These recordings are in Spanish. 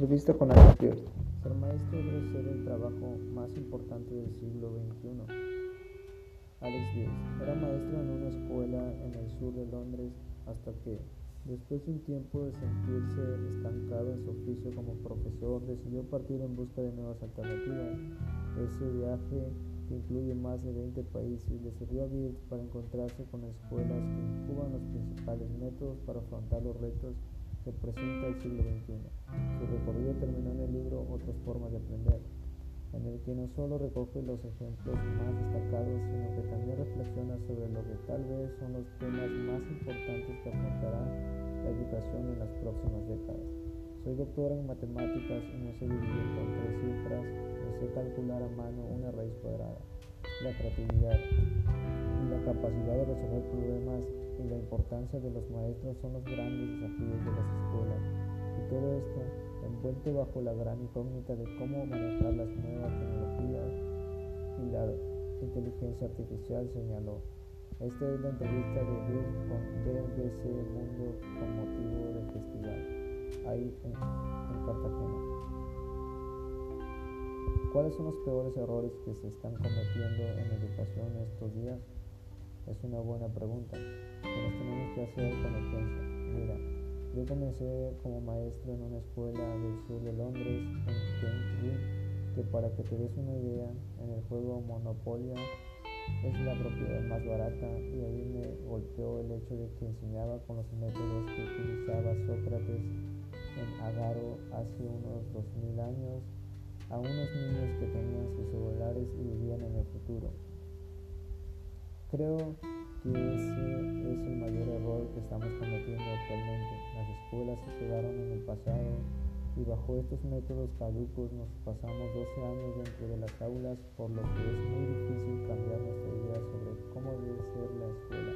Entrevista con Pierce. Ser maestro debe ser el trabajo más importante del siglo XXI. Alex Pierce era maestro en una escuela en el sur de Londres hasta que, después de un tiempo de sentirse estancado en su oficio como profesor, decidió partir en busca de nuevas alternativas. Ese viaje, que incluye más de 20 países, le sirvió a Pierce para encontrarse con escuelas que incuban los principales métodos para afrontar los retos que presenta el siglo XXI. Su recorrido terminó en el libro Otras formas de aprender, en el que no solo recoge los ejemplos más destacados, sino que también reflexiona sobre lo que tal vez son los temas más importantes que afrontará la educación en las próximas décadas. Soy doctora en matemáticas y no sé dividir con tres cifras, no sé calcular a mano una raíz cuadrada. La creatividad y la capacidad de resolver problemas y la importancia de los maestros son los grandes desafíos de las escuelas. Y todo esto envuelto bajo la gran incógnita de cómo manejar las nuevas tecnologías y la inteligencia artificial, señaló. Esta es la entrevista de Bill con BBC Mundo con motivo del festival, ahí en, en Cartagena. ¿Cuáles son los peores errores que se están cometiendo en educación estos días? Es una buena pregunta que nos tenemos que hacer cuando piensa. Mira, yo comencé como maestro en una escuela del sur de Londres, en Cambridge, que para que te des una idea, en el juego Monopolia es la propiedad más barata y ahí me golpeó el hecho de que enseñaba con los métodos que utilizaba Sócrates en Agaro hace unos 2000 años a unos niños que tenían sus celulares y vivían en el. Creo que ese es el mayor error que estamos cometiendo actualmente. Las escuelas se quedaron en el pasado y bajo estos métodos caducos nos pasamos 12 años dentro de las aulas, por lo que es muy difícil cambiar nuestra idea sobre cómo debe ser la escuela.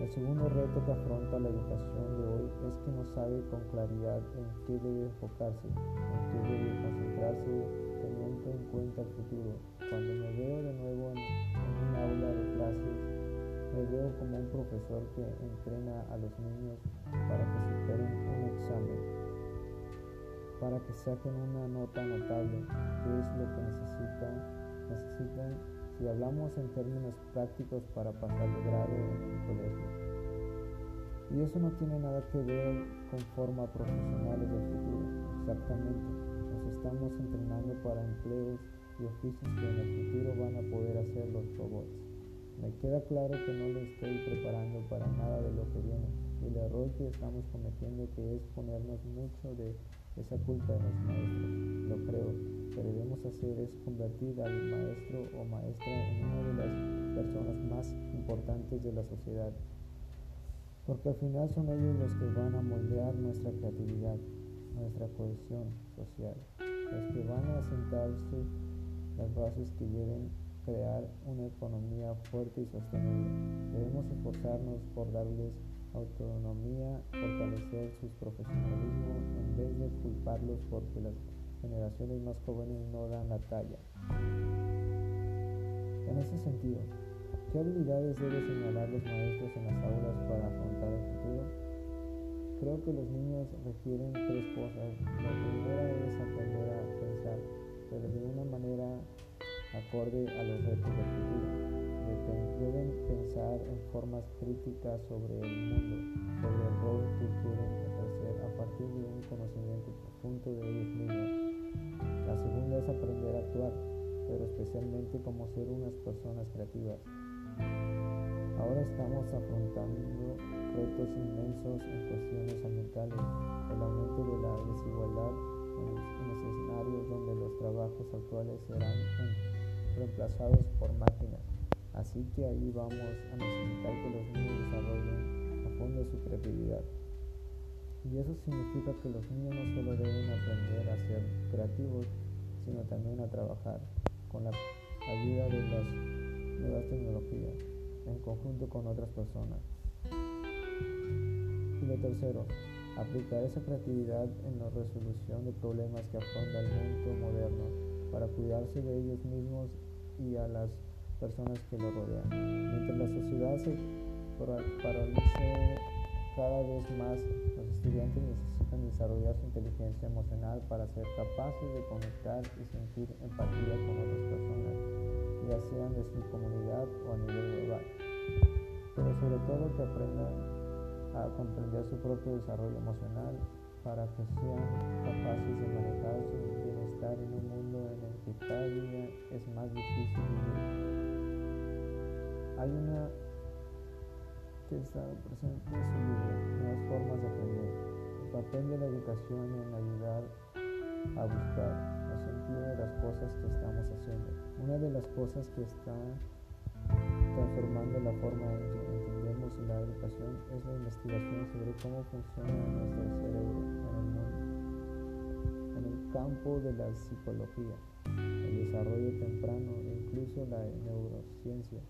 El segundo reto que afronta la educación de hoy es que no sabe con claridad en qué debe enfocarse, en qué debe concentrarse teniendo en cuenta el futuro. Cuando me veo de nuevo en, de clases, me veo como un profesor que entrena a los niños para que superen un examen, para que saquen una nota notable, que es lo que necesitan, necesitan si hablamos en términos prácticos para pasar de grado en el colegio. Y eso no tiene nada que ver con forma profesionales del futuro, exactamente. Nos estamos entrenando para empleos y oficios que en el futuro van a poder hacer los robots. Me queda claro que no le estoy preparando para nada de lo que viene el error que estamos cometiendo que es ponernos mucho de esa culpa en los maestros. Lo creo, que debemos hacer es convertir al maestro o maestra en una de las personas más importantes de la sociedad. Porque al final son ellos los que van a moldear nuestra creatividad, nuestra cohesión social, los que van a sentarse las bases que lleven crear una economía fuerte y sostenible. Debemos esforzarnos por darles autonomía, fortalecer su profesionalismo en vez de culparlos porque las generaciones más jóvenes no dan la talla. En ese sentido, ¿qué habilidades deben señalar los maestros en las aulas para afrontar el futuro? Creo que los niños requieren tres cosas. La primera es aprender a pensar, pero de una manera acorde a los retos del futuro. Deben pensar en formas críticas sobre el mundo, sobre el rol que quieren ejercer a partir de un conocimiento profundo de ellos mismos. La segunda es aprender a actuar, pero especialmente como ser unas personas creativas. Ahora estamos afrontando retos inmensos en cuestiones ambientales, el aumento de la desigualdad en, en escenarios donde los trabajos actuales serán reemplazados por máquinas. Así que ahí vamos a necesitar que los niños desarrollen a fondo su creatividad. Y eso significa que los niños no solo deben aprender a ser creativos, sino también a trabajar con la ayuda de las nuevas tecnologías en conjunto con otras personas. Y lo tercero, aplicar esa creatividad en la resolución de problemas que afronta el mundo moderno para cuidarse de ellos mismos y a las personas que lo rodean. Mientras la sociedad se paralice cada vez más los estudiantes necesitan desarrollar su inteligencia emocional para ser capaces de conectar y sentir empatía con otras personas, ya sean de su comunidad o a nivel global. Pero sobre todo que aprendan a comprender su propio desarrollo emocional para que sean capaces de manejar su bienestar en un mundo en el que cada día es más difícil vivir. Hay una que estado presente en su libro, Nuevas formas de aprender. El papel de la educación en ayudar a buscar el sentido de las cosas que estamos haciendo. Una de las cosas que está transformando la forma en que entendemos la educación es la investigación sobre cómo funciona nuestro cerebro en el mundo. En el campo de la psicología, el desarrollo temprano e incluso la neurociencia.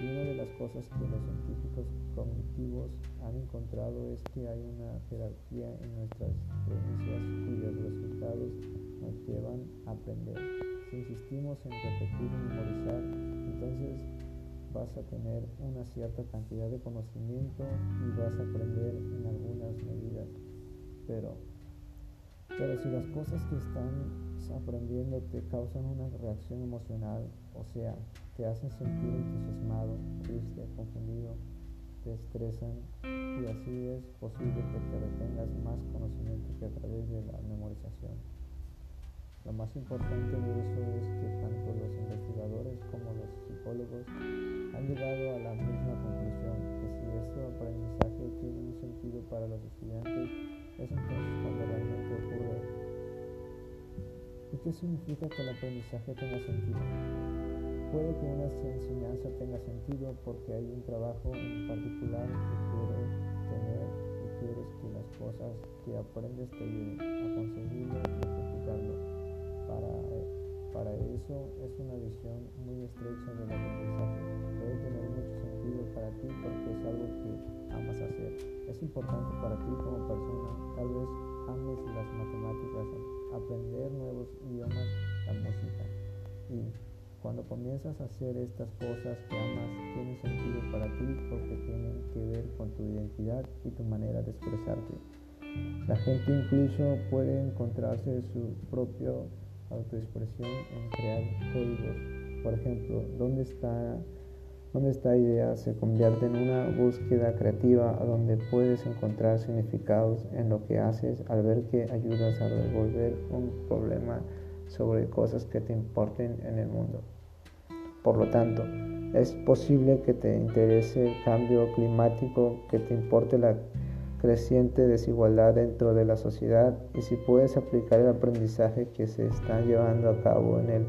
Y una de las cosas que los científicos cognitivos han encontrado es que hay una jerarquía en nuestras premisas cuyos resultados nos llevan a aprender. Si insistimos en repetir y memorizar, entonces vas a tener una cierta cantidad de conocimiento y vas a aprender en algunas medidas. Pero, pero si las cosas que están aprendiendo te causan una reacción emocional, o sea, te hacen sentir entusiasmado, triste, confundido, te estresan y así es posible que te retengas más conocimiento que a través de la memorización. Lo más importante de eso es que tanto los investigadores como los psicólogos han llegado a la misma conclusión, que si este aprendizaje tiene un sentido para los estudiantes, es entonces cuando realmente ocurre. ¿Y qué significa que el aprendizaje tenga sentido? Puede que una enseñanza tenga sentido porque hay un trabajo en particular que quieres tener y quieres que las cosas que aprendes te ayuden a conseguirlo y ejecutarlo. Para, para eso es una visión muy estrecha del aprendizaje. Puede tener mucho sentido para ti porque es algo que amas hacer. Es importante para ti como persona. Tal vez ames las matemáticas, aprender nuevos idiomas, la música. Y cuando comienzas a hacer estas cosas que amas, tienen sentido para ti porque tienen que ver con tu identidad y tu manera de expresarte. La gente incluso puede encontrarse su propio autoexpresión en crear códigos. Por ejemplo, ¿dónde está, dónde esta idea se convierte en una búsqueda creativa donde puedes encontrar significados en lo que haces al ver que ayudas a resolver un problema sobre cosas que te importen en el mundo. Por lo tanto, es posible que te interese el cambio climático, que te importe la creciente desigualdad dentro de la sociedad y si puedes aplicar el aprendizaje que se está llevando a cabo en el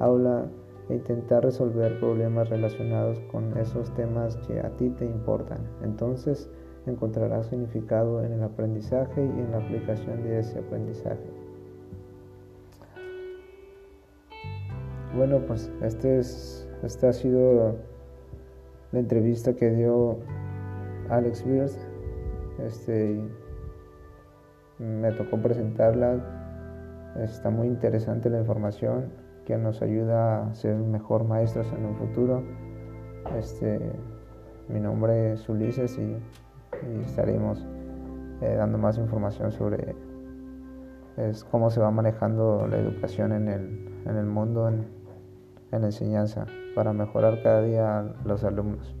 aula e intentar resolver problemas relacionados con esos temas que a ti te importan. Entonces encontrarás significado en el aprendizaje y en la aplicación de ese aprendizaje. Bueno, pues este es, esta ha sido la entrevista que dio Alex Beers este, me tocó presentarla. Está muy interesante la información que nos ayuda a ser mejor maestros en un futuro. Este, mi nombre es Ulises y, estaremos eh, dando más información sobre cómo se va manejando la educación en el, mundo, en, en enseñanza, para mejorar cada día los alumnos.